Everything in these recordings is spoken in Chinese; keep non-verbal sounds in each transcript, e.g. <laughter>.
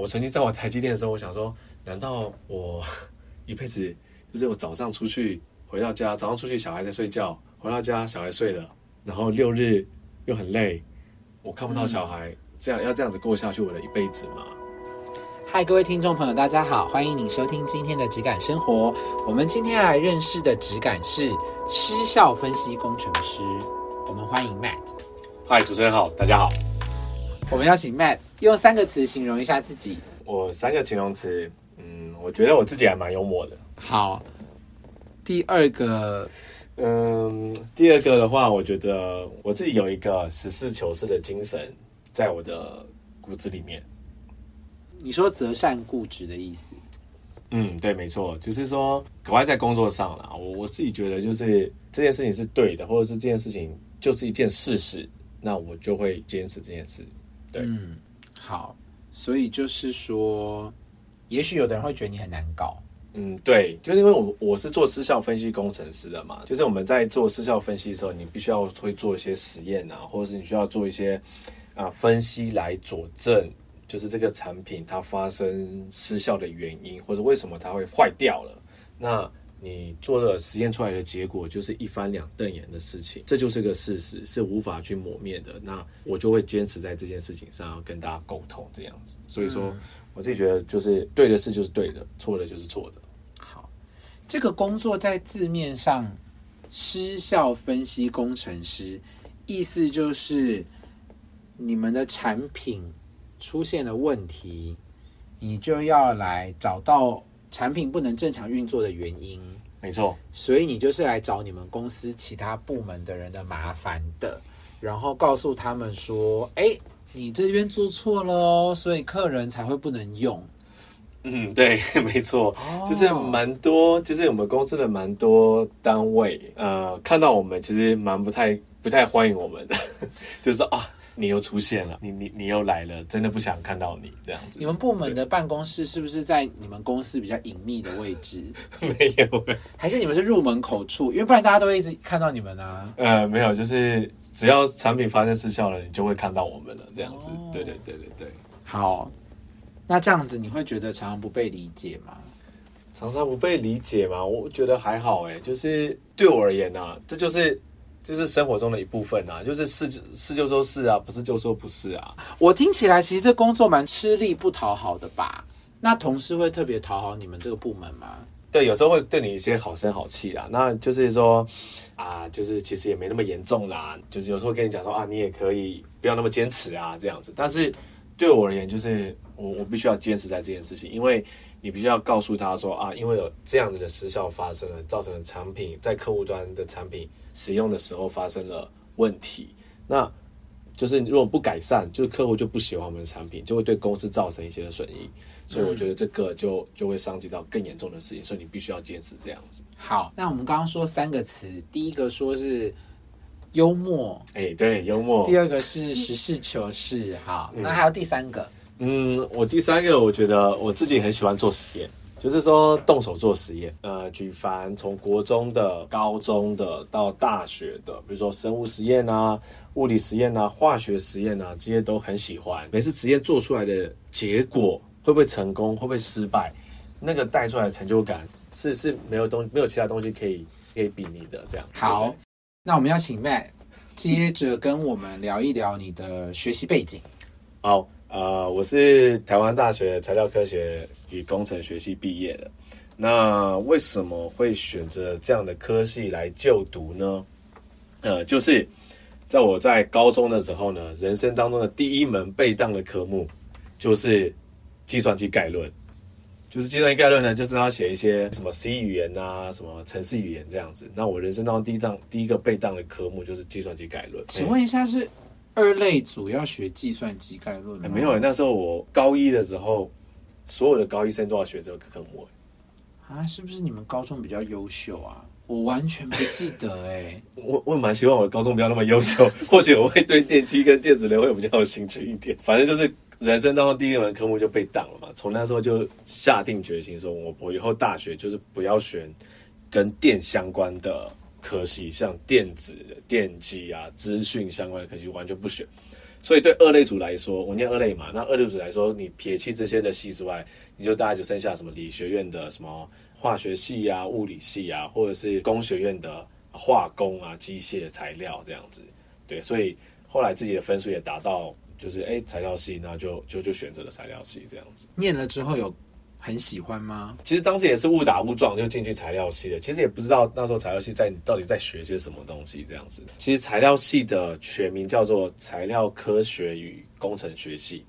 我曾经在我台积电的时候，我想说，难道我 <laughs> 一辈子就是我早上出去回到家，早上出去小孩在睡觉，回到家小孩睡了，然后六日又很累，我看不到小孩，这样要这样子过下去我的一辈子吗？嗨，各位听众朋友，大家好，欢迎您收听今天的质感生活。我们今天要来认识的质感是失效分析工程师。我们欢迎 Matt。嗨，主持人好，大家好。我们邀请 Matt 用三个词形容一下自己。我三个形容词，嗯，我觉得我自己还蛮幽默的。好，第二个，嗯，第二个的话，我觉得我自己有一个实事求是的精神，在我的骨子里面。你说择善固执的意思？嗯，对，没错，就是说，格外在工作上啦，我我自己觉得，就是这件事情是对的，或者是这件事情就是一件事实，那我就会坚持这件事。对，嗯，好，所以就是说，也许有的人会觉得你很难搞。嗯，对，就是因为我我是做失效分析工程师的嘛，就是我们在做失效分析的时候，你必须要会做一些实验啊，或者是你需要做一些啊分析来佐证。就是这个产品它发生失效的原因，或者为什么它会坏掉了？那你做的实验出来的结果就是一翻两瞪眼的事情，这就是个事实，是无法去抹灭的。那我就会坚持在这件事情上要跟大家沟通，这样子。所以说，我自己觉得就是对的事就是对的，错的就是错的。好，这个工作在字面上，失效分析工程师，意思就是你们的产品。出现了问题，你就要来找到产品不能正常运作的原因。没错，所以你就是来找你们公司其他部门的人的麻烦的，然后告诉他们说：“哎，你这边做错了哦，所以客人才会不能用。”嗯，对，<laughs> 没错，就是蛮多，就是我们公司的蛮多单位，呃，看到我们其实蛮不太不太欢迎我们的，<laughs> 就是啊。你又出现了，你你你又来了，真的不想看到你这样子。你们部门的办公室是不是在你们公司比较隐秘的位置？<laughs> 没有，还是你们是入门口处？因为不然大家都会一直看到你们啊。呃，没有，就是只要产品发生失效了，你就会看到我们了，这样子。对对对对对。好，那这样子你会觉得常常不被理解吗？常常不被理解吗？我觉得还好哎，就是对我而言呢，这就是。就是生活中的一部分啊，就是是是就说是啊，不是就说不是啊。我听起来其实这工作蛮吃力不讨好的吧？那同事会特别讨好你们这个部门吗？对，有时候会对你一些好声好气啊。那就是说啊，就是其实也没那么严重啦。就是有时候跟你讲说啊，你也可以不要那么坚持啊，这样子。但是对我而言，就是我我必须要坚持在这件事情，因为。你必须要告诉他说啊，因为有这样子的失效发生了，造成了产品在客户端的产品使用的时候发生了问题。那就是如果不改善，就是客户就不喜欢我们的产品，就会对公司造成一些的损益。所以我觉得这个就就会伤及到更严重的事情。所以你必须要坚持这样子。好，那我们刚刚说三个词，第一个说是幽默，哎，对，幽默。第二个是实事求是，好，那还有第三个。嗯，我第三个，我觉得我自己很喜欢做实验，就是说动手做实验。呃，举凡从国中的、高中的到大学的，比如说生物实验啊、物理实验啊、化学实验啊，这些都很喜欢。每次实验做出来的结果会不会成功，会不会失败，那个带出来的成就感是是没有东没有其他东西可以可以比拟的。这样好，那我们要请 Matt 接着跟我们聊一聊你的学习背景。好。呃，我是台湾大学材料科学与工程学系毕业的。那为什么会选择这样的科系来就读呢？呃，就是在我在高中的时候呢，人生当中的第一门背档的科目就是计算机概论。就是计算机概论呢，就是要写一些什么 C 语言啊，什么程式语言这样子。那我人生当中第一档第一个背档的科目就是计算机概论。请问一下是？二类组要学计算机概论没有，那时候我高一的时候，所有的高一生都要学这个科目。啊，是不是你们高中比较优秀啊？我完全不记得哎。<laughs> 我我蛮希望我的高中不要那么优秀，<laughs> 或许我会对电机跟电子类会比较有兴趣一点。反正就是人生当中第一门科目就被挡了嘛。从那时候就下定决心说，我我以后大学就是不要选跟电相关的。科系像电子、电机啊、资讯相关的科系完全不选，所以对二类组来说，我念二类嘛，那二类组来说，你撇弃这些的系之外，你就大概就剩下什么理学院的什么化学系啊、物理系啊，或者是工学院的化工啊、机械材料这样子。对，所以后来自己的分数也达到，就是哎材料系，那就就就选择了材料系这样子。念了之后有很喜欢吗？其实当时也是误打误撞就进去材料系的，其实也不知道那时候材料系在你到底在学些什么东西这样子。其实材料系的全名叫做材料科学与工程学系，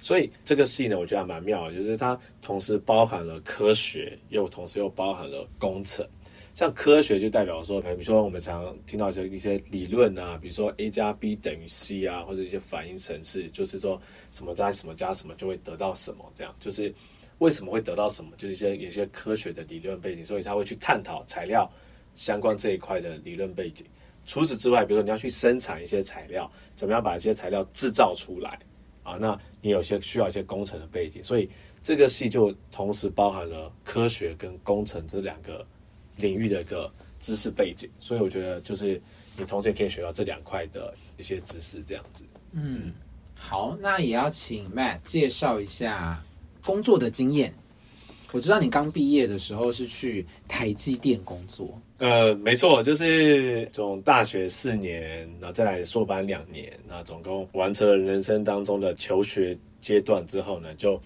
所以这个系呢，我觉得还蛮妙的，就是它同时包含了科学，又同时又包含了工程。像科学就代表说，比如说我们常听到一些一些理论啊，比如说 A 加 B 等于 C 啊，或者一些反应程式，就是说什么加什么加什么就会得到什么，这样就是为什么会得到什么，就是一些有些科学的理论背景，所以他会去探讨材料相关这一块的理论背景。除此之外，比如说你要去生产一些材料，怎么样把这些材料制造出来啊？那你有些需要一些工程的背景，所以这个系就同时包含了科学跟工程这两个。领域的一个知识背景，所以我觉得就是你同时也可以学到这两块的一些知识，这样子。嗯，好，那也要请 Matt 介绍一下工作的经验。我知道你刚毕业的时候是去台积电工作。呃，没错，就是从大学四年，然后再来硕班两年，那总共完成了人生当中的求学阶段之后呢，就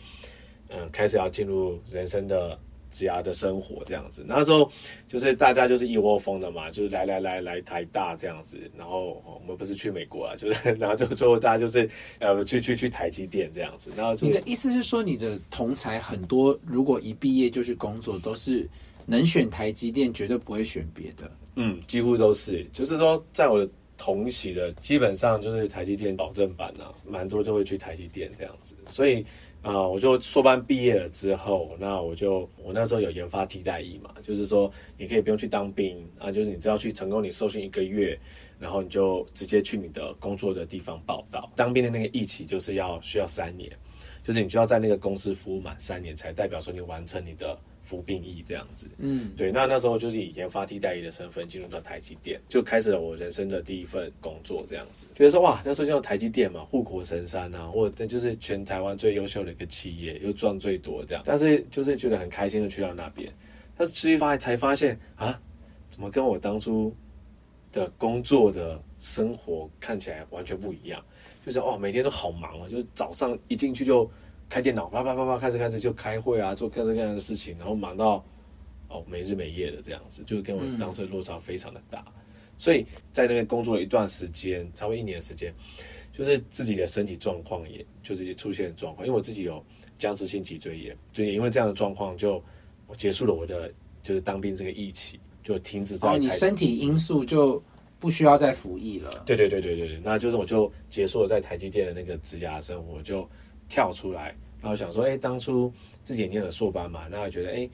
嗯开始要进入人生的。职涯的生活这样子，那时候就是大家就是一窝蜂的嘛，就是来来来来台大这样子，然后我们不是去美国啊，就是 <laughs> 然后就最后大家就是呃去去去台积电这样子。然后你的意思是说，你的同才很多，如果一毕业就去工作，都是能选台积电，绝对不会选别的。嗯，几乎都是，就是说在我的同期的，基本上就是台积电保证版啊，蛮多都会去台积电这样子，所以。啊，我就硕班毕业了之后，那我就我那时候有研发替代役嘛，就是说你可以不用去当兵啊，就是你只要去成功你受训一个月，然后你就直接去你的工作的地方报道。当兵的那个役期就是要需要三年，就是你就要在那个公司服务满三年，才代表说你完成你的。服兵役这样子，嗯，对，那那时候就是以研发替代役的身份进入到台积电，就开始了我人生的第一份工作，这样子，觉得说哇，那时候叫台积电嘛，护国神山啊，或者就是全台湾最优秀的一个企业，又赚最多这样，但是就是觉得很开心的去到那边，但是去发才发现啊，怎么跟我当初的工作的生活看起来完全不一样，就是哦，每天都好忙啊，就是早上一进去就。开电脑，啪啪啪啪，开始开始就开会啊，做各式各样的事情，然后忙到哦没日没夜的这样子，就是跟我当时的落差非常的大。所以在那边工作了一段时间，差不多一年的时间，就是自己的身体状况，也就是也出现状况。因为我自己有僵直性脊椎炎，就也因为这样的状况，就我结束了我的就是当兵这个义气，就停止在。哦，你身体因素就不需要再服役了。对对对对对对，那就是我就结束了在台积电的那个职涯生活，就。跳出来，然后想说，哎，当初自己也念了硕班嘛，那觉得，哎，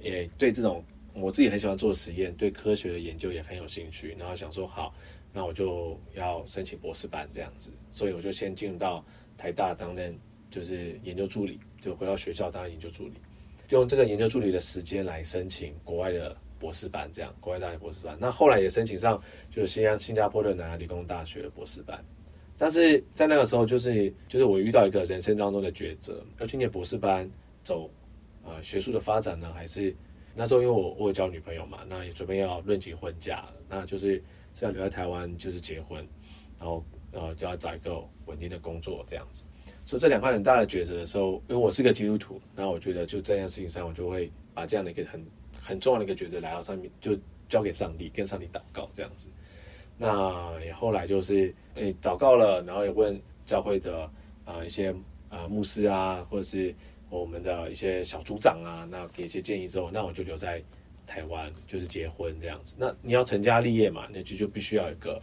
也对这种我自己很喜欢做实验，对科学的研究也很有兴趣，然后想说，好，那我就要申请博士班这样子，所以我就先进入到台大担任就是研究助理，就回到学校当研究助理，用这个研究助理的时间来申请国外的博士班，这样国外大学博士班，那后来也申请上就是新加新加坡的南洋理工大学的博士班。但是在那个时候，就是就是我遇到一个人生当中的抉择，要去念博士班，走呃学术的发展呢，还是那时候因为我我有交女朋友嘛，那也准备要论及婚嫁了，那就是是要留在台湾就是结婚，然后呃就要找一个稳定的工作这样子。所以这两块很大的抉择的时候，因为我是个基督徒，那我觉得就这件事情上，我就会把这样的一个很很重要的一个抉择来到上面，就交给上帝，跟上帝祷告这样子。那也后来就是诶祷告了，然后也问教会的啊一些啊牧师啊，或者是我们的一些小组长啊，那给一些建议之后，那我就留在台湾，就是结婚这样子。那你要成家立业嘛，那就就必须要一个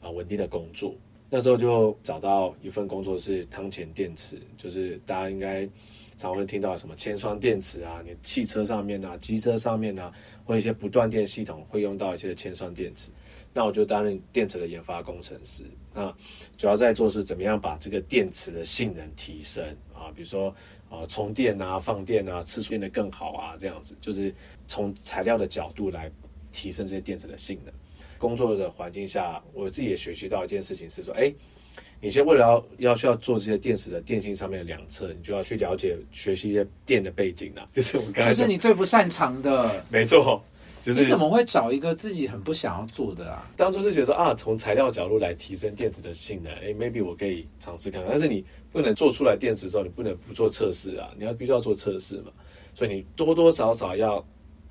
啊稳定的工作。那时候就找到一份工作是汤前电池，就是大家应该常会听到什么铅酸电池啊，你汽车上面啊、机车上面啊，或一些不断电系统会用到一些铅酸电池。那我就担任电池的研发工程师，那主要在做是怎么样把这个电池的性能提升啊，比如说啊充电啊、放电啊，次数变得更好啊，这样子就是从材料的角度来提升这些电池的性能。工作的环境下，我自己也学习到一件事情是说，哎，你先为了要要需要做这些电池的电芯上面的两侧，你就要去了解学习一些电的背景啊。就是我刚才就是你最不擅长的，没错，就是你怎么会找一个自己很不想要做的啊？当初是觉得说啊，从材料角度来提升电子的性能，哎，maybe 我可以尝试看看。但是你不能做出来电池之后，你不能不做测试啊，你要必须要做测试嘛。所以你多多少少要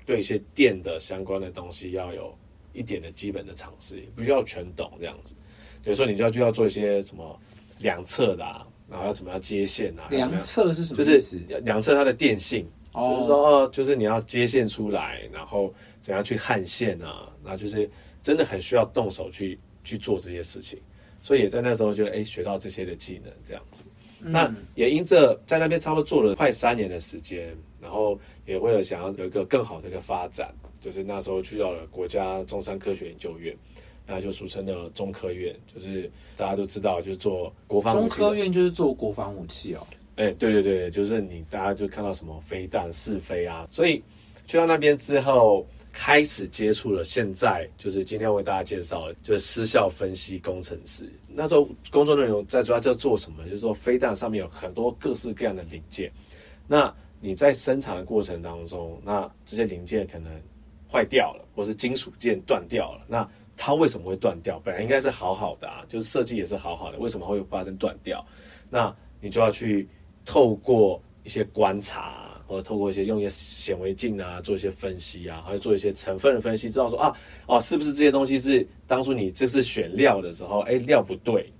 对一些电的相关的东西要有一点的基本的尝试，也不需要全懂这样子。比如说你就要就要做一些什么两侧的啊，然后要怎么样接线啊，要怎么量测是什么就是意思？量测它的电性，哦就是说，哦就是你要接线出来，然后怎样去焊线啊，然后就是真的很需要动手去去做这些事情，所以也在那时候就哎学到这些的技能这样子。那也因着在那边差不多做了快三年的时间，然后也为了想要有一个更好的一个发展，就是那时候去到了国家中山科学研究院，那就俗称的中科院，就是大家都知道，就是做国防武器中科院就是做国防武器哦。哎、对对对，就是你大家就看到什么飞弹试飞啊，所以去到那边之后，开始接触了现在就是今天为大家介绍的，就是失效分析工程师。那时候工作内容在主要在做什么？就是说飞弹上面有很多各式各样的零件，那你在生产的过程当中，那这些零件可能坏掉了，或是金属件断掉了，那它为什么会断掉？本来应该是好好的啊，就是设计也是好好的，为什么会发生断掉？那你就要去透过一些观察，或者透过一些用一些显微镜啊，做一些分析啊，还有做一些成分的分析，知道说啊，哦，是不是这些东西是当初你这次选料的时候，哎，料不对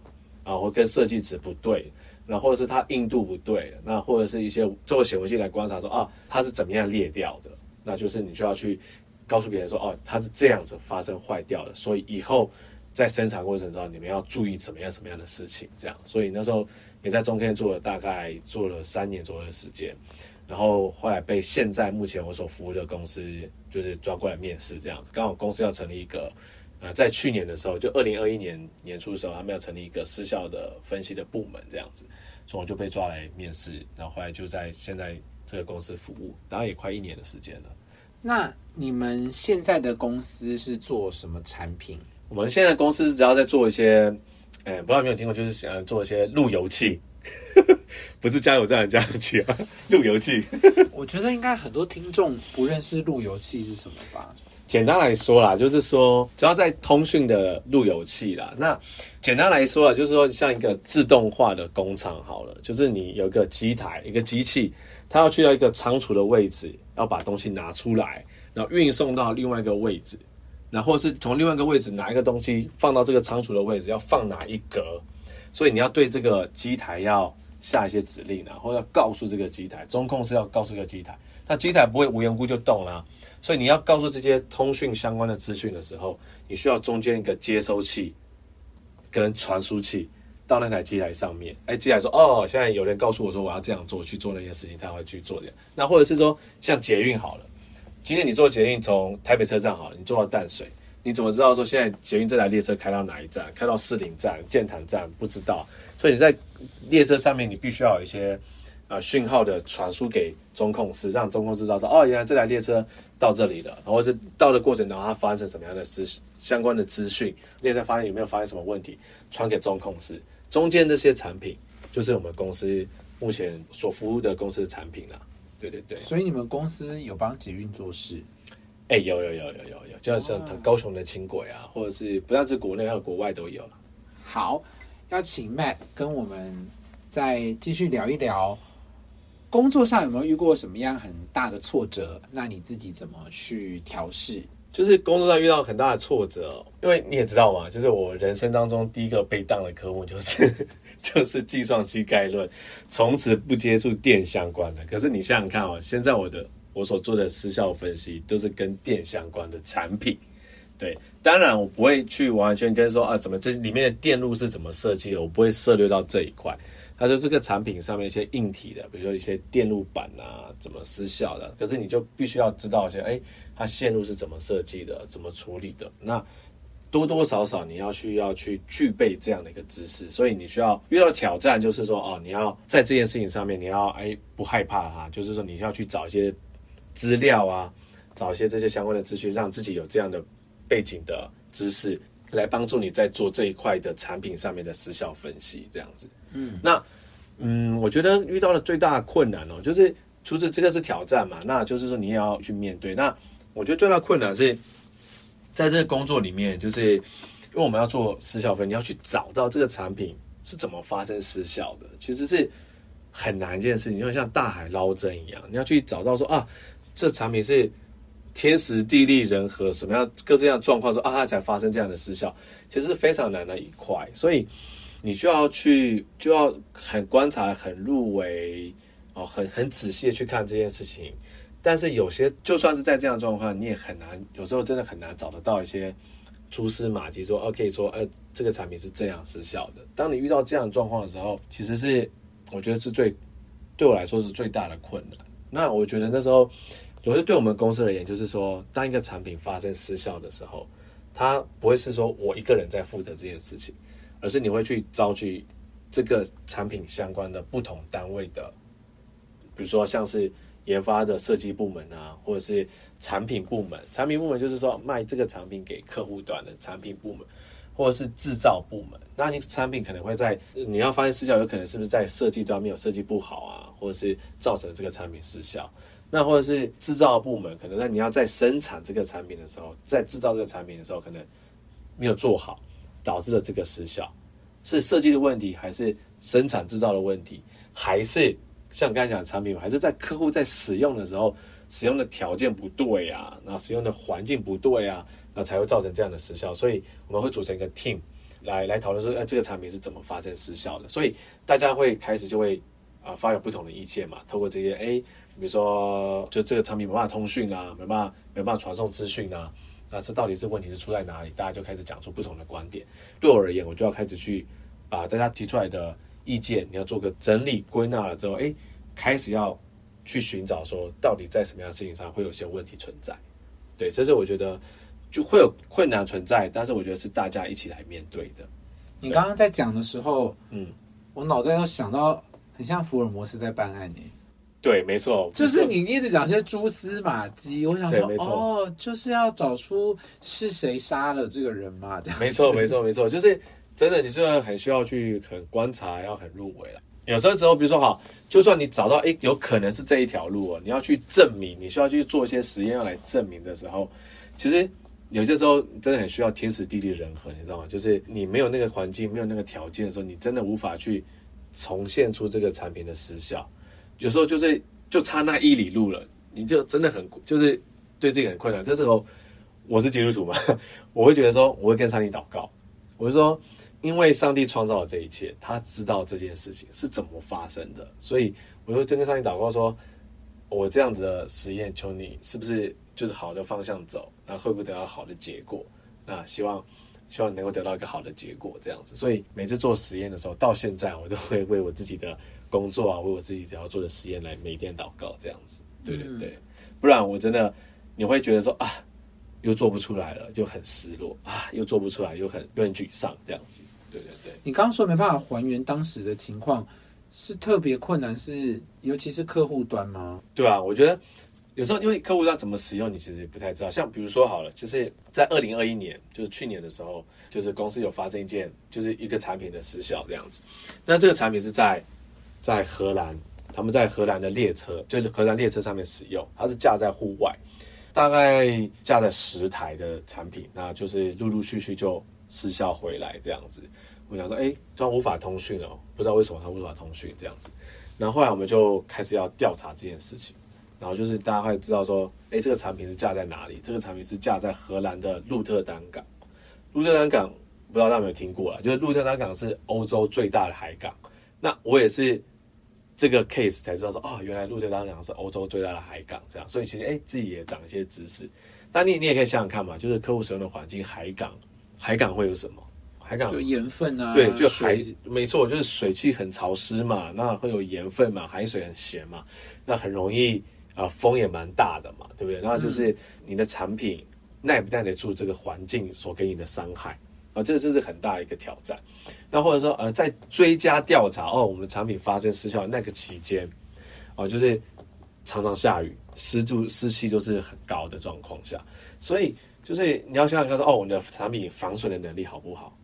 啊，或跟设计值不对，那或者是它硬度不对，那或者是一些透过显微镜来观察说啊，它是怎么样裂掉的，那就是你就要去告诉别人说，哦，它是这样子发生坏掉的，所以以后在生产过程中你们要注意怎么样什么样的事情，这样。所以那时候也在中科院做了大概做了三年左右的时间，然后后来被现在目前我所服务的公司就是抓过来面试这样子，刚好公司要成立一个。呃，在去年的时候，就二零二一年年初的时候，他们要成立一个失效的分析的部门，这样子，所以我就被抓来面试，然后后来就在现在这个公司服务，然后也快一年的时间了。那你们现在的公司是做什么产品？我们现在公司只要在做一些，呃，不知道有没有听过，就是想做一些路由器，不是加油站的加油器啊，路由器。我觉得应该很多听众不认识路由器是什么吧？简单来说啦，就是说，只要在通讯的路由器啦，那简单来说啊，就是说，像一个自动化的工厂好了，就是你有一个机台，一个机器，它要去到一个仓储的位置，要把东西拿出来，然后运送到另外一个位置，然后是从另外一个位置拿一个东西放到这个仓储的位置，要放哪一格，所以你要对这个机台要下一些指令啊，或者要告诉这个机台，中控是要告诉这个机台，那机台不会无缘无故就动啦、所以你要告诉这些通讯相关的资讯的时候，你需要中间一个接收器跟传输器到那台机台上面。哎，机台说哦，现在有人告诉我说我要这样做，去做那件事情，他会去做这样。那或者是说像捷运好了，今天你坐捷运从台北车站好了，你坐到淡水，你怎么知道说现在捷运这台列车开到哪一站？开到士林站、建潭站不知道，所以你在列车上面你必须要有一些。呃讯号的传输给中控室，让中控室知道说，哦，原来这台列车到这里了，然后是到的过程当中它发生什么样的资相关的资讯，列车发现有没有发生什么问题，传给中控室。中间这些产品就是我们公司目前所服务的公司的产品啦。对对对，所以你们公司有帮捷运做事？哎、有有有有有有，就像高雄的轻轨啊，或者是不但是国内，还有国外都有了。好，要请 Matt 跟我们再继续聊一聊，工作上有没有遇过什么样很大的挫折？那你自己怎么去调试？就是工作上遇到很大的挫折，因为你也知道嘛，就是我人生当中第一个被当的科目就是 <laughs> 就是计算机概论，从此不接触电相关的。可是你想想看哦，现在我的我所做的失效分析都是跟电相关的产品，对，当然我不会去完全跟说啊，怎么这里面的电路是怎么设计的，我不会涉猎到这一块。它就这个产品上面一些硬体的，比如说一些电路板啊，怎么失效的，可是你就必须要知道一些，哎，它线路是怎么设计的，怎么处理的，那多多少少你要需要去具备这样的一个知识，所以你需要遇到挑战，就是说哦，你要在这件事情上面，你要哎不害怕它，就是说你需要去找一些资料啊，找一些这些相关的资讯，让自己有这样的背景的知识，来帮助你在做这一块的产品上面的时效分析，这样子。嗯，那嗯，我觉得遇到的最大的困难哦，就是除此这个是挑战嘛，那就是说你也要去面对。那我觉得最大的困难是在这个工作里面，就是因为我们要做时效分，你要去找到这个产品是怎么发生失效的，其实是很难一件事情，就像大海捞针一样，你要去找到说啊，这产品是天时地利人和什么样各这样状况说啊，它才发生这样的失效，其实非常难的一块，所以你就要去就要很观察、很入微哦，很很仔细的去看这件事情。但是有些就算是在这样状况，你也很难，有时候真的很难找得到一些蛛丝马迹，说哦可以说，呃，这个产品是这样失效的。当你遇到这样的状况的时候，其实是我觉得是最对我来说是最大的困难。那我觉得那时候，我觉得对我们公司而言，就是说，当一个产品发生失效的时候，它不会是说我一个人在负责这件事情，而是你会去召集这个产品相关的不同单位的，比如说像是。研发的设计部门啊，或者是产品部门，产品部门就是说卖这个产品给客户端的产品部门，或者是制造部门。那你产品可能会在你要发现失效，有可能是不是在设计端没有设计不好啊，或者是造成这个产品失效？那或者是制造部门，可能在你要在生产这个产品的时候，在制造这个产品的时候，可能没有做好，导致了这个失效，是设计的问题，还是生产制造的问题，还是？像刚才讲的产品，还是在客户在使用的时候，使用的条件不对啊，那使用的环境不对啊，那才会造成这样的失效。所以我们会组成一个 team 来来讨论说，哎，这个产品是怎么发生失效的？所以大家会开始就会啊发表不同的意见嘛。透过这些，哎，比如说就这个产品没办法通讯啊，没办法没办法传送资讯啊，那这到底是问题是出在哪里？大家就开始讲出不同的观点。对我而言，我就要开始去把大家提出来的。意见你要做个整理归纳了之后，哎，开始要去寻找说，到底在什么样的事情上会有些问题存在？对，这是我觉得就会有困难存在，但是我觉得是大家一起来面对的。你刚刚在讲的时候，嗯，我脑袋要想到很像福尔摩斯在办案呢。对，没错，就是你一直讲些蛛丝马迹，我想说，哦，就是要找出是谁杀了这个人嘛？这样，没错，没错，没错，就是。真的，你是很需要去很观察，要很入围了。有些时候，比如说哈，就算你找到诶，有可能是这一条路哦，你要去证明，你需要去做一些实验要来证明的时候，其实有些时候真的很需要天时地利人和，你知道吗？就是你没有那个环境，没有那个条件的时候，你真的无法去重现出这个产品的时效。有时候就是就差那一里路了，你就真的很就是对自己很困难。这时候我是基督徒嘛，<laughs> 我会觉得说，我会跟上帝祷告，我会说。因为上帝创造了这一切，他知道这件事情是怎么发生的，所以我就跟上帝祷告说：“我这样子的实验，求你是不是就是好的方向走？那会不会得到好的结果？那希望希望你能够得到一个好的结果，这样子。所以每次做实验的时候，到现在我都会为我自己的工作啊，为我自己只要做的实验来每天祷告，这样子。对对对，不然我真的你会觉得说啊。”又做不出来了，就很失落啊！又做不出来，又很又很沮丧，这样子。对对对，你刚刚说没办法还原当时的情况，是特别困难，是尤其是客户端吗？对啊，我觉得有时候因为客户端怎么使用，你其实也不太知道。像比如说好了，就是在二零二一年，就是去年的时候，就是公司有发生一件，就是一个产品的失效这样子。那这个产品是在在荷兰，他们在荷兰的列车，就是荷兰列车上面使用，它是架在户外。大概架了十台的产品，那就是陆陆续续就失效回来这样子。我想说，哎，突然无法通讯了，不知道为什么它无法通讯这样子。然后后来我们就开始要调查这件事情，然后就是大家会知道说，哎，这个产品是架在哪里？这个产品是架在荷兰的鹿特丹港。鹿特丹港不知道大家有没有听过啊？就是鹿特丹港是欧洲最大的海港。那我也是。这个 case 才知道说哦，原来鹿特丹港是欧洲最大的海港，这样，所以其实哎，自己也长一些知识。那你你也可以想想看嘛，就是客户使用的环境，海港，海港会有什么？海港就盐分啊，对，就海，没错，就是水汽很潮湿嘛，那会有盐分嘛，海水很咸嘛，那很容易啊，风也蛮大的嘛，对不对？然后就是你的产品耐不耐得住这个环境所给你的伤害。啊，这个就是很大的一个挑战。那或者说，呃，在追加调查哦，我们产品发生失效那个期间，哦，就是常常下雨，湿度湿气都是很高的状况下，所以就是你要想想看说，哦，我的产品防水的能力好不好？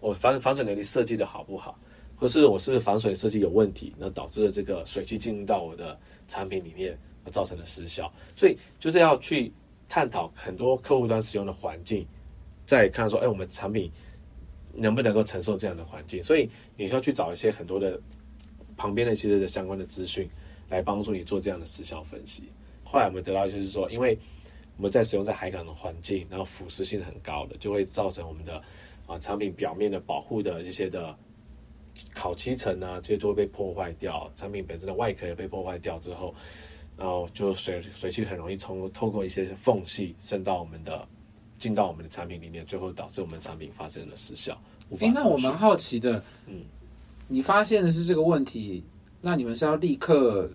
我防防水能力设计的好不好？或是我是不是防水设计有问题，那导致了这个水汽进入到我的产品里面，造成了失效。所以就是要去探讨很多客户端使用的环境，再看说，哎，我们产品能不能够承受这样的环境？所以你需要去找一些很多的旁边的一些的相关的资讯，来帮助你做这样的时效分析。后来我们得到就是说，因为我们在使用在海港的环境，然后腐蚀性很高的，就会造成我们的啊产品表面的保护的一些的。烤漆层啊，这些都会被破坏掉，产品本身的外壳也被破坏掉之后，然后就水水汽很容易从透过一些缝隙渗到我们的，进到我们的产品里面，最后导致我们产品发生了失效。哎，那我蛮好奇的，嗯，你发现的是这个问题，那你们是要立刻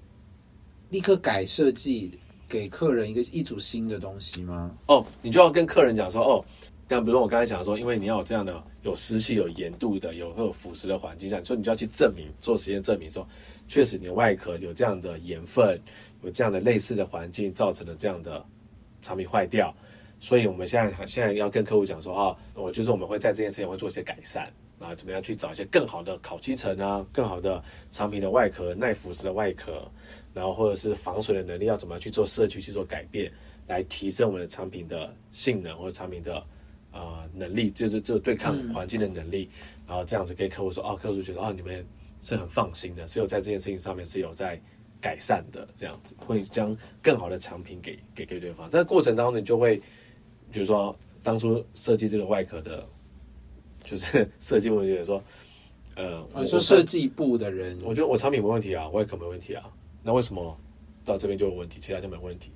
立刻改设计，给客人一个一组新的东西吗？哦，你就要跟客人讲说，哦。像比如说我刚才讲说，因为你要有这样的有湿气、有盐度的、有会有腐蚀的环境下，所以你就要去证明做实验证明说，确实你的外壳有这样的盐分，有这样的类似的环境造成了这样的产品坏掉。所以我们现在现在要跟客户讲说啊，我就是我们会在这件事情会做一些改善啊，怎么样去找一些更好的烤漆层啊，更好的产品的外壳耐腐蚀的外壳，然后或者是防水的能力要怎么样去做设计去做改变，来提升我们的产品的性能或者产品的。呃，能力就是这个对抗环境的能力，然后这样子跟客户说，哦，客户觉得哦，你们是很放心的，只有在这件事情上面是有在改善的，这样子会将更好的产品给给给对方。在过程当中，你就会，比如说当初设计这个外壳的，<laughs> 就是设计部觉得说，呃，你说设计部的人，我觉得我产品没问题啊，外壳没问题啊，那为什么到这边就有问题，其他就没问题，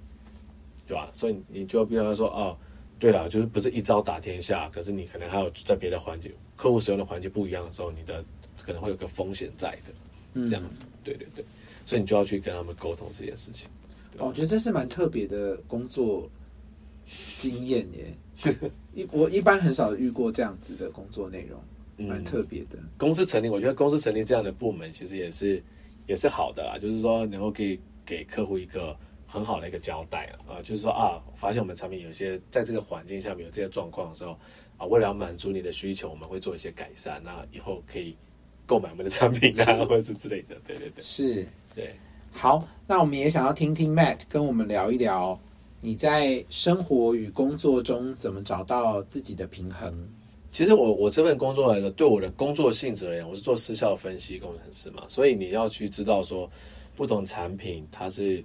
对吧？所以你就要必须要说，哦。对了，就是不是一招打天下，可是你可能还有在别的环节，客户使用的环境不一样的时候，你的可能会有个风险在的，这样子。对对对，所以你就要去跟他们沟通这件事情。我觉得这是蛮特别的工作经验耶，<laughs> 一我一般很少遇过这样子的工作内容，蛮特别的。公司成立，我觉得公司成立这样的部门其实也是也是好的啦，就是说能够可以给客户一个。很好的一个交代啊，就是说啊，发现我们产品有些在这个环境下面有这些状况的时候啊，为了要满足你的需求，我们会做一些改善，那以后可以购买我们的产品啊，<laughs> 或者是之类的，对对对，是，对。好，那我们也想要听听 Matt 跟我们聊一聊你在生活与工作中怎么找到自己的平衡。其实我我这份工作来说，对我的工作性质而言，我是做失效分析工程师嘛，所以你要去知道说不同产品它是。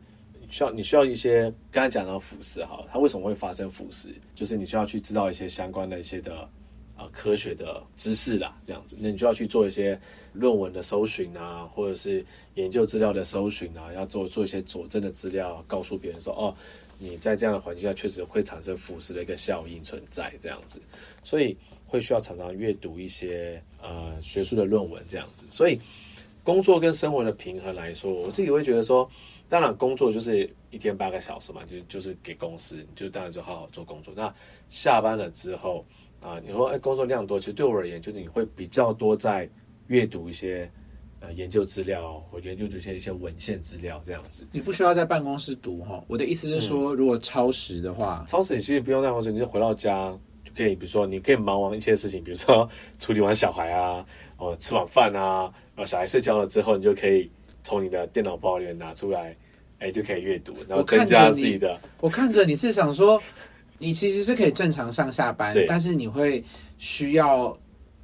需要你需要一些刚才讲到腐蚀哈，它为什么会发生腐蚀？就是你需要去知道一些相关的一些的啊科学的知识啦，这样子，那你就要去做一些论文的搜寻啊，或者是研究资料的搜寻啊，要做做一些佐证的资料，告诉别人说哦，你在这样的环境下确实会产生腐蚀的一个效应存在这样子，所以会需要常常阅读一些呃学术的论文这样子，所以工作跟生活的平衡来说，我自己会觉得说。当然，工作就是一天八个小时嘛，就就是给公司，就当然就好好做工作。那下班了之后啊，你说哎，工作量多，其实对我而言，就是你会比较多在阅读一些呃研究资料或研究这些一些文献资料这样子。你不需要在办公室读哈，我的意思是说，如果超时的话，超时你其实不用在办公室，你就回到家就可以，比如说你可以忙完一些事情，比如说处理完小孩啊，哦吃晚饭啊，然后小孩睡觉了之后，你就可以。从你的电脑包里面拿出来，哎，就可以阅读，然后增加自己的。我看着你是想说，你其实是可以正常上下班，但是你会需要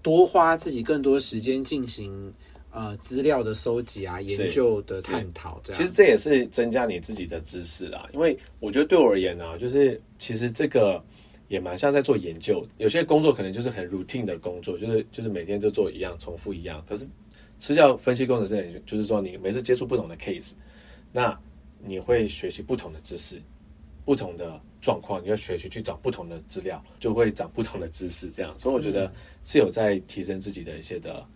多花自己更多时间进行呃资料的收集啊、研究的探讨。这样，其实这也是增加你自己的知识啦。因为我觉得对我而言呢，就是其实这个也蛮像在做研究。有些工作可能就是很 routine 的工作，就是就是每天就做一样，重复一样，可是。私教分析工程师，就是说你每次接触不同的 case，那你会学习不同的知识，不同的状况，你要学习去找不同的资料，就会长不同的知识。这样，所以我觉得是有在提升自己的一些的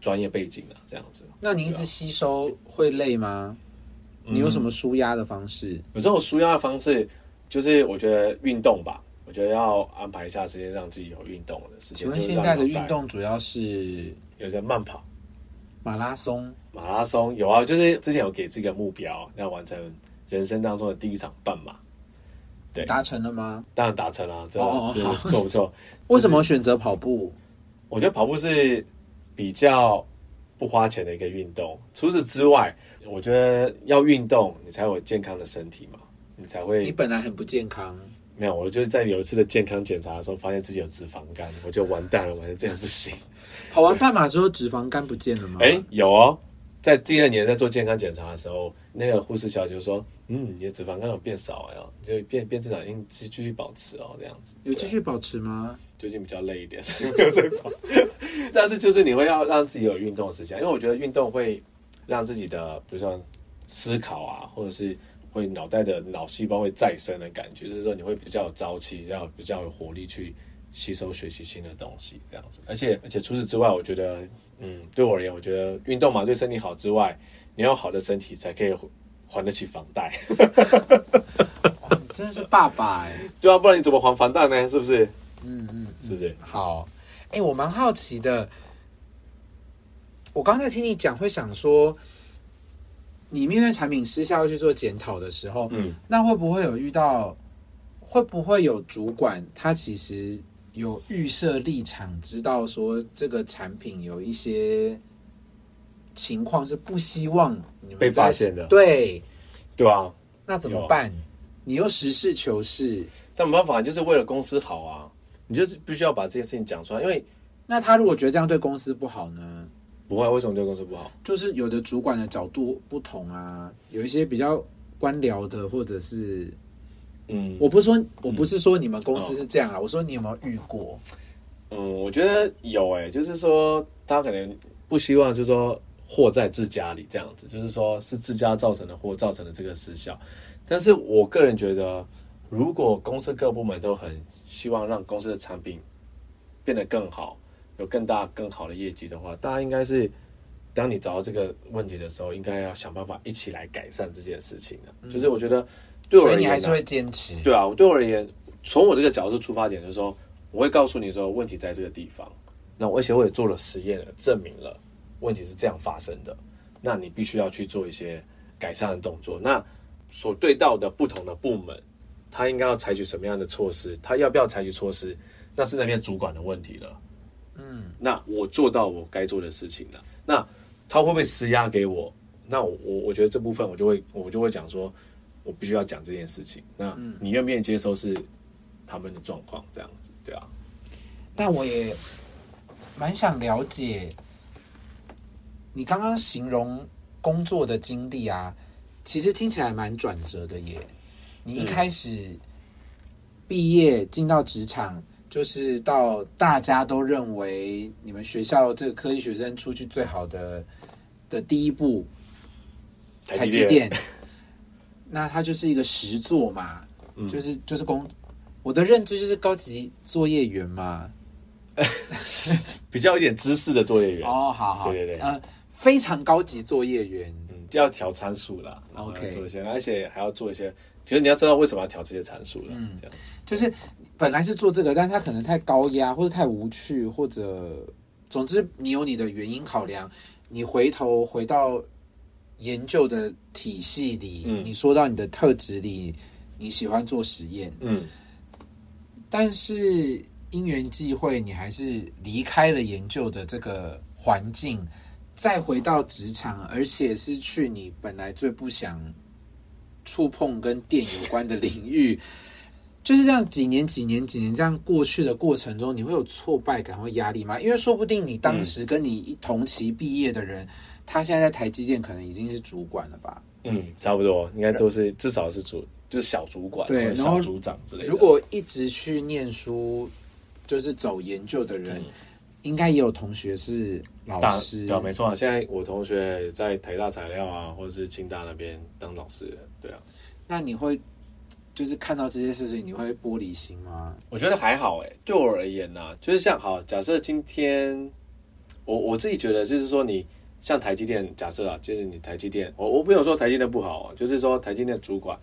专业背景啊这样子。那你一直吸收会累吗？你有什么舒压的方式？有时候舒压的方式就是我觉得运动吧，我觉得要安排一下时间让自己有运动的时间。请问现在的运动主要是有在慢跑？马拉松，马拉松有啊，就是之前有给自己个目标，要完成人生当中的第一场半马。对达成了吗？当然达成了，这这哦不错不错。<laughs> 为什么选择跑步？我觉得跑步是比较不花钱的一个运动。除此之外，我觉得要运动，你才有健康的身体嘛，你才会你本来很不健康，没有。我就是在有一次的健康检查的时候，发现自己有脂肪肝，我就完蛋了，完了这样不行。跑完半马之后脂肪肝不见了吗？哎、有哦，在第二年在做健康检查的时候，那个护士小姐就说：“嗯，你的脂肪肝有变少哎，就变变正常，应继继续保持哦，这样子。”有继续保持吗？最近比较累一点，<laughs> 所以没有在跑。但是就是你会要让自己有运动的时间，因为我觉得运动会让自己的，比如说思考啊，或者是会脑袋的脑细胞会再生的感觉，就是说你会比较有朝气，要比较有活力去吸收学习新的东西，这样子。而且而且除此之外，我觉得，嗯，对我而言，我觉得运动嘛，对身体好之外，你要好的身体才可以还得起房贷，<laughs> 你真的是爸爸哎、对啊，不然你怎么还房贷呢？是不是？嗯嗯，是不是？好，哎、我蛮好奇的。我刚才听你讲，会想说，你面对产品私下要去做检讨的时候，嗯，那会不会有遇到？会不会有主管他其实有预设立场，知道说这个产品有一些情况是不希望你们被发现的对，对啊。那怎么办？你又实事求是，但没办法，就是为了公司好啊，你就是必须要把这件事情讲出来，因为那他如果觉得这样对公司不好呢？不会，为什么对公司不好？就是有的主管的角度不同啊，有一些比较官僚的，或者是嗯，我不是说我不是说你们公司是这样啊，我说你有没有遇过？嗯，我觉得有诶、就是说他可能不希望，就是说祸在自家里这样子，就是说是自家造成的祸，造成的这个失效。但是我个人觉得，如果公司各部门都很希望让公司的产品变得更好，有更大更好的业绩的话，大家应该是当你找到这个问题的时候，应该要想办法一起来改善这件事情的。就是我觉得对我而言、还是会坚持。对啊，我对我而言，从我这个角度出发点，就是说，我会告诉你说问题在这个地方。那我而且我也做了实验了，证明了问题是这样发生的。那你必须要去做一些改善的动作。那所对到的不同的部门，他应该要采取什么样的措施？他要不要采取措施？那是那边主管的问题了。嗯，那我做到我该做的事情了。那他会不会施压给我？那我我我觉得这部分我就会我就会讲说，我必须要讲这件事情。那你愿不愿意接受是他们的状况这样子，对啊？那我也蛮想了解，你刚刚形容工作的经历啊，其实听起来蛮转折的耶。你一开始毕业进到职场，就是到大家都认为你们学校这个科技学生出去最好的的第一步，台积电，<laughs> 那它就是一个实作嘛，嗯。就是就是工，我的认知就是高级作业员嘛。<laughs> 比较有点知识的作业员，哦，好好，对对对。呃，非常高级作业员，嗯，就要调参数啦，然后 OK 要做一些，而且还要做一些，其实你要知道为什么要调这些参数了，嗯这样子。就是本来是做这个，但是他可能太高压，或者太无趣，或者总之你有你的原因考量，你回头回到研究的体系里，嗯。你说到你的特质里，你喜欢做实验，嗯，但是因缘际会，你还是离开了研究的这个环境，再回到职场，而且是去你本来最不想触碰跟电有关的领域，<laughs> 就是这样几年、几年、几年这样过去的过程中，你会有挫败感或压力吗？因为说不定你当时跟你一同期毕业的人，他现在在台积电可能已经是主管了吧？嗯，差不多，应该都是至少是主，就是小主管，对小组长之类的。如果一直去念书，就是走研究的人，嗯应该也有同学是老大师，对啊，没错啊。现在我同学在台大材料啊，或者是清大那边当老师的，对啊。那你会就是看到这些事情，你会玻璃心吗？我觉得还好哎，对我而言呐、就是像好，假设今天我我自己觉得，就是说你像台积电，假设啊，就是你台积电，我我不有说台积电不好啊，就是说台积电主管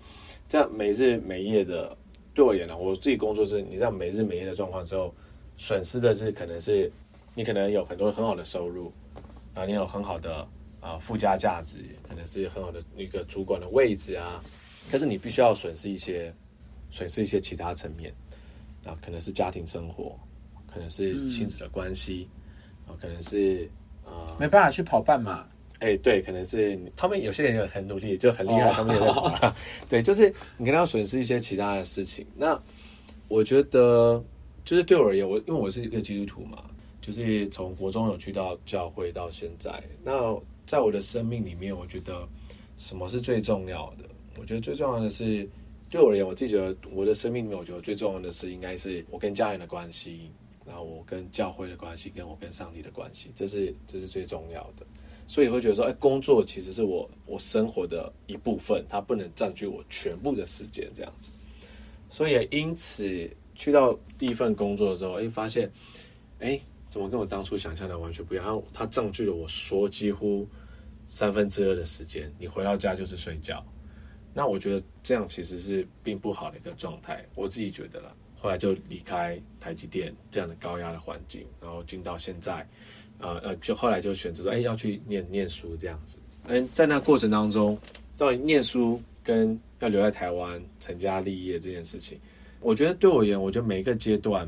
这样每日每夜的，对我而言呢、我自己工作是，你这样每日每夜的状况之后，损失的是可能是你可能有很多很好的收入，然后你有很好的啊、附加价值，可能是很好的一个主管的位置啊，可是你必须要损失一些损失一些其他层面，啊，可能是家庭生活，可能是亲子的关系，啊，可能是呃，没办法去跑半马，哎，对，可能是他们有些人也很努力，就很厉害，哦他们也在跑啦。<laughs> 对，就是你可能要损失一些其他的事情。那我觉得，就是对我而言，我因为我是一个基督徒嘛，就是从国中有去到教会到现在，那在我的生命里面，我觉得什么是最重要的？我觉得最重要的是，对我而言，我自己觉得我的生命里面，我觉得最重要的是应该是我跟家人的关系，然后我跟教会的关系，跟我跟上帝的关系，这是这是最重要的。所以会觉得说，哎，工作其实是我我生活的一部分，它不能占据我全部的时间，这样子。所以因此去到第一份工作的时候，哎，发现，哎，怎么跟我当初想象的完全不一样？然后它占据了我说几乎三分之二的时间。你回到家就是睡觉，那我觉得这样其实是并不好的一个状态，我自己觉得了。后来就离开台积电这样的高压的环境，然后进到现在，呃呃，就后来就选择说，哎，要去念念书这样子。嗯，在那过程当中，到底念书跟要留在台湾成家立业这件事情，我觉得对我而言，我觉得每一个阶段，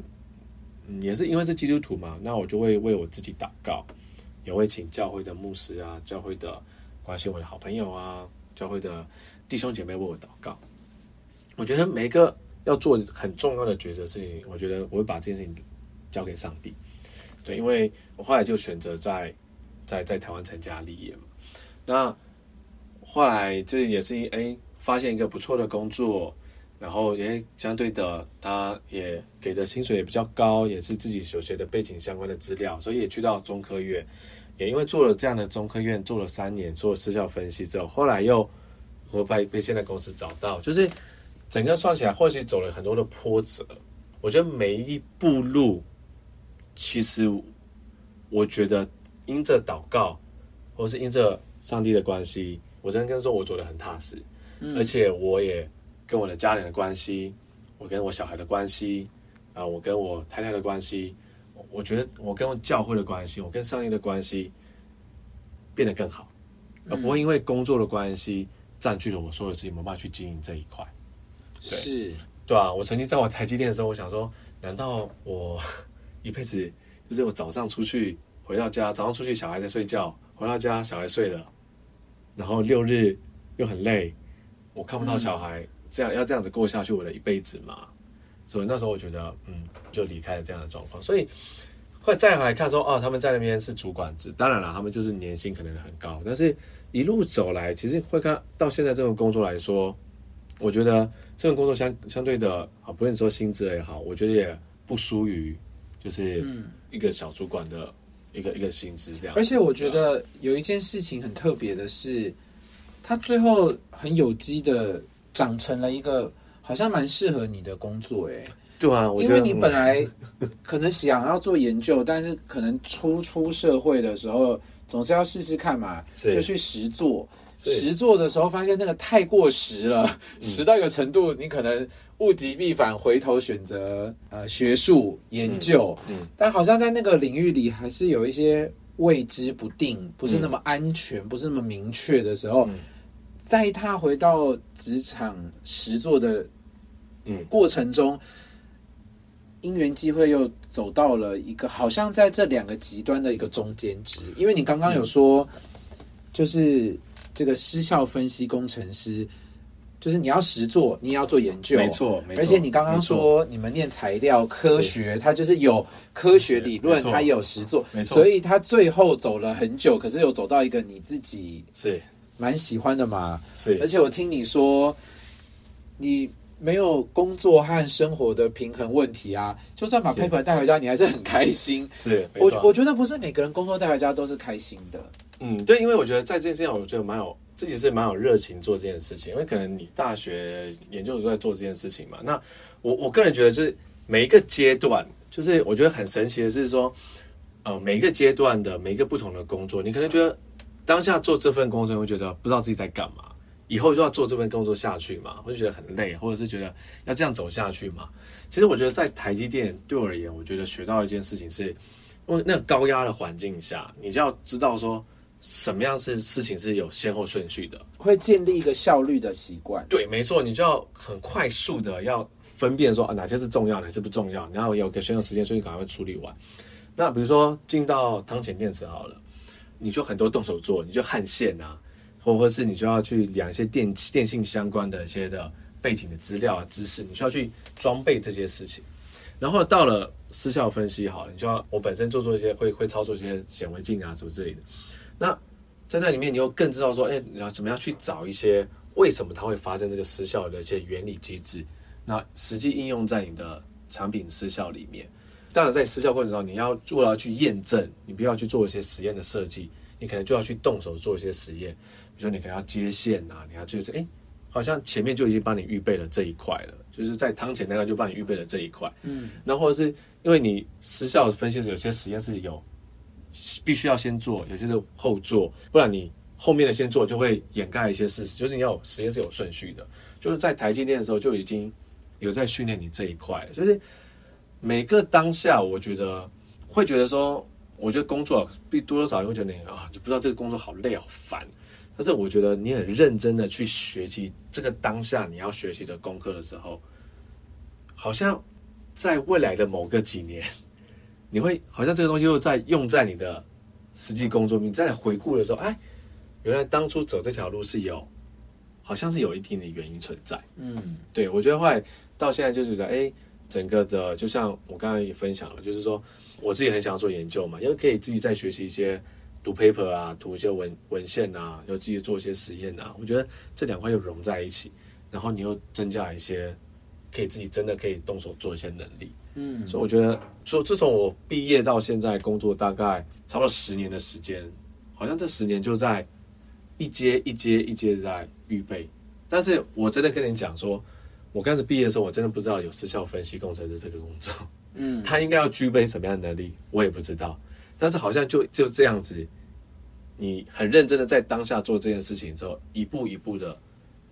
也是因为是基督徒嘛，那我就会为我自己祷告，也会请教会的牧师啊、教会的关心我的好朋友啊、教会的弟兄姐妹为我祷告。我觉得每一个要做很重要的抉择事情，我觉得我会把这件事情交给上帝。对，因为我后来就选择在在在台湾成家立业嘛。那后来这也是哎发现一个不错的工作，然后也相对的，他也给的薪水也比较高，也是自己所学的背景相关的资料，所以也去到中科院。也因为做了这样的中科院，做了三年，做了私校分析之后，后来又我被被现在公司找到，就是整个算起来，或许走了很多的波折。我觉得每一步路，其实我觉得因着祷告，或是因着上帝的关系，我真的跟说，我走得很踏实，而且我也跟我的家人的关系，我跟我小孩的关系，啊、我跟我太太的关系，我我觉得我跟教会的关系，我跟上帝的关系变得更好，而不会因为工作的关系占据了我所有事情，没办法去经营这一块。是。对啊，我曾经在我台积电的时候，我想说，难道我一辈子就是我早上出去，回到家，早上出去小孩在睡觉，回到家小孩睡了，然后六日又很累，我看不到小孩，这样要这样子过下去，我的一辈子嘛。所以那时候我觉得，嗯，就离开了这样的状况。所以会再回来看说，哦，他们在那边是主管制，当然了，他们就是年薪可能很高，但是一路走来，其实会看到现在这份工作来说，我觉得这份工作相相对的啊，不论说薪资也好，我觉得也不输于就是一个小主管的一个一个薪资这样。而且我觉得有一件事情很特别的是，他最后很有机的长成了一个好像蛮适合你的工作，哎，对啊，我因为你本来可能想要做研究，但是可能初出社会的时候，总是要试试看嘛，就去实做。实做的时候发现那个太过实了，实到一个程度，你可能物极必反，回头选择呃学术研究，嗯嗯。但好像在那个领域里还是有一些未知不定，不是那么安全，不是那么明确的时候，嗯再踏回到职场实做的嗯过程中，因缘机会又走到了一个好像在这两个极端的一个中间值，因为你刚刚有说，就是这个失效分析工程师，就是你要实做，你也要做研究，没错没错而且你刚刚说你们念材料科学，它就是有科学理论它也有实做，没错。所以它最后走了很久，可是有走到一个你自己是蛮喜欢的嘛。是而且我听你说，你没有工作和生活的平衡问题啊，就算把是 paper 带回家，你还是很开心。是，我我觉得不是每个人工作带回家都是开心的。嗯，对，因为我觉得在这件事情上，我觉得蛮有自己是蛮有热情做这件事情，因为可能你大学研究所在做这件事情嘛。那我我个人觉得，就是每一个阶段，就是我觉得很神奇的是说，呃，每一个阶段的每一个不同的工作，你可能觉得当下做这份工作，会觉得不知道自己在干嘛，以后就要做这份工作下去嘛，会觉得很累，或者是觉得要这样走下去嘛。其实我觉得在台积电对我而言，我觉得学到一件事情是，因为那个高压的环境下，你就要知道说。什么样是事情是有先后顺序的。会建立一个效率的习惯。对，没错，你就要很快速的要分辨说啊哪些是重要，哪些不重要，然后有个选有时间，所以赶快处理完。那比如说进到汤浅电池好了，你就很多动手做，你就焊线啊，或或是你就要去量一些电电信相关的一些的背景的资料啊知识，你需要去装备这些事情。然后到了失效分析好了，你就要我本身做做一些会会操作一些显微镜啊什么之类的。那在那里面，你又更知道说，哎，你要怎么样去找一些为什么它会发生这个失效的一些原理机制，那实际应用在你的产品失效里面。当然，在失效过程中，你要做要去验证，你必要去做一些实验的设计，你可能就要去动手做一些实验，比如说你可能要接线啊，你要就是哎，好像前面就已经帮你预备了这一块了，就是在汤前大概就帮你预备了这一块，嗯，然后或者是因为你失效分析有些实验是有必须要先做，有些是后做，不然你后面的先做就会掩盖一些事实，就是你要实验是有顺序的，就是在台积电的时候就已经有在训练你这一块了，就是。每个当下，我觉得会觉得说，我觉得工作必多多少少会觉得啊，就不知道这个工作好累好烦。但是我觉得你很认真的去学习这个当下你要学习的功课的时候，好像在未来的某个几年，<laughs> 你会好像这个东西又在用在你的实际工作。你在回顾的时候，哎，原来当初走这条路是有，好像是有一定的原因存在。嗯，对我觉得后来到现在就觉得，哎。整个的，就像我刚才也分享了，就是说我自己很想要做研究嘛，因为可以自己再学习一些读 paper 啊，读一些文文献啊，又自己做一些实验啊。我觉得这两块又融在一起，然后你又增加一些可以自己真的可以动手做一些能力。嗯，所以我觉得，说自从我毕业到现在工作大概差不多十年的时间，好像这十年就在一阶一阶一阶在预备。但是我真的跟你讲说。我刚始毕业的时候，我真的不知道有失效分析工程师这个工作，<laughs> 嗯，他应该要具备什么样的能力，我也不知道。但是好像就就这样子，你很认真的在当下做这件事情之后，一步一步的，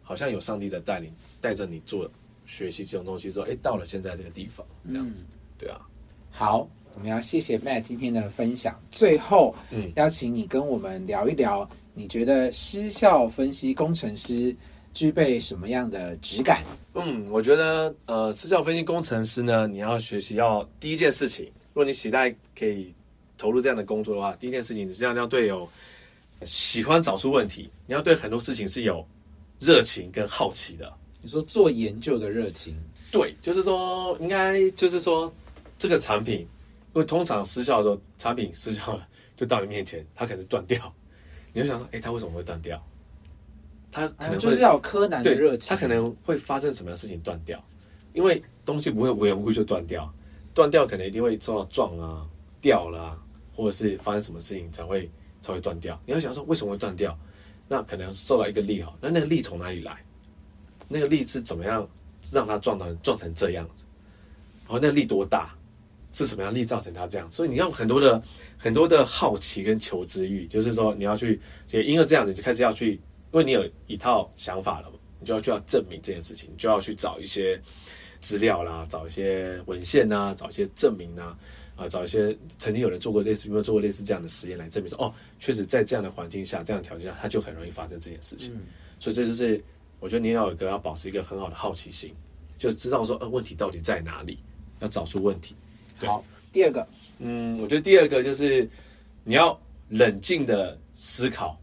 好像有上帝的带领，带着你做学习这种东西之后，哎，到了现在这个地方，这样子，对啊。好，我们要谢谢 Matt 今天的分享。最后，嗯，邀请你跟我们聊一聊，你觉得失效分析工程师？具备什么样的质感？嗯，我觉得，呃，失效分析工程师呢，你要学习要第一件事情，如果你期待可以投入这样的工作的话，第一件事情你是要要对有喜欢找出问题，你要对很多事情是有热情跟好奇的。你说做研究的热情？对，就是说，应该就是说，这个产品，因为通常失效的时候，产品失效了，就到你面前，它可能断掉，你就想说，哎，它为什么会断掉？它可能就是要有柯南的热情，他可能会发生什么样的事情断掉？因为东西不会无缘无故就断掉，断掉可能一定会受到撞啊、掉了，或者是发生什么事情才会才会断掉。你要想说为什么会断掉？那可能受到一个力哈，那那个力从哪里来？那个力是怎么样让它撞到撞成这样子？然后那个力多大？是什么样力造成它这样？所以你要很多的很多的好奇跟求知欲，就是说你要去也因为这样子就开始要去。因为你有一套想法了嘛，你就要去要证明这件事情，你就要去找一些资料啦，找一些文献啊，找一些证明啊，啊，找一些曾经有人做过类似，有没有做过类似这样的实验来证明说，哦，确实在这样的环境下，这样的条件下，它就很容易发生这件事情。所以这就是我觉得你要有一个要保持一个很好的好奇心，就是知道说，呃，问题到底在哪里，要找出问题。好，第二个，嗯，我觉得第二个就是你要冷静的思考。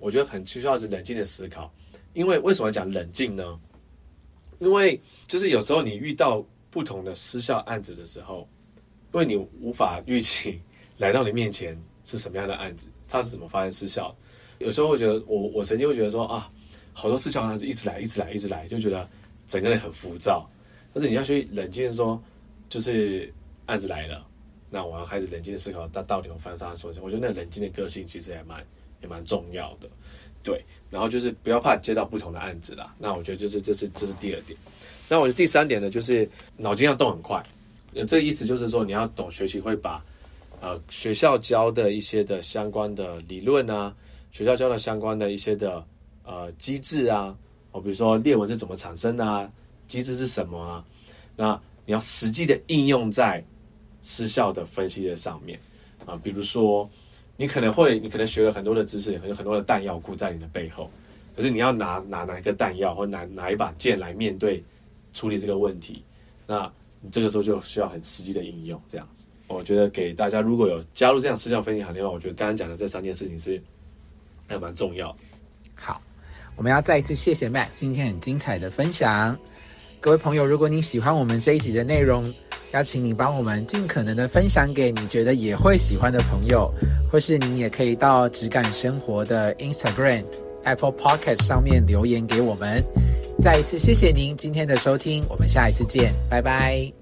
我觉得很需要是冷静的思考，因为为什么讲冷静呢？因为就是有时候你遇到不同的失效案子的时候，因为你无法预期来到你面前是什么样的案子，它是怎么发生失效。有时候会觉得，我我曾经会觉得说啊，好多失效案子一直来，一直来，一直来，就觉得整个人很浮躁。但是你要去冷静的说，就是案子来了，那我要开始冷静的思考，它到底有发生什么？我觉得那冷静的个性其实还蛮。也蛮重要的，对，然后就是不要怕接到不同的案子啦。那我觉得就是这是这是第二点。那我觉得第三点呢，就是脑筋要动很快。这意思就是说，你要懂学习会把呃学校教的一些的相关的理论啊，学校教的相关的一些的呃机制啊，哦，比如说裂纹是怎么产生的啊，机制是什么啊？那你要实际的应用在失效的分析的上面啊，比如说。你可能会，你可能学了很多的知识，有很多的弹药库在你的背后，可是你要拿拿哪一个弹药或拿拿一把剑来面对处理这个问题，那你这个时候就需要很实际的应用，这样子。我觉得给大家如果有加入这样私教分析行列的话，我觉得刚刚讲的这三件事情是还蛮重要。好，我们要再一次谢谢 Matt 今天很精彩的分享。各位朋友，如果你喜欢我们这一集的内容，邀请你帮我们尽可能的分享给你觉得也会喜欢的朋友，或是你也可以到只感生活的 Instagram、Apple Podcast 上面留言给我们。再一次谢谢您今天的收听，我们下一次见，拜拜。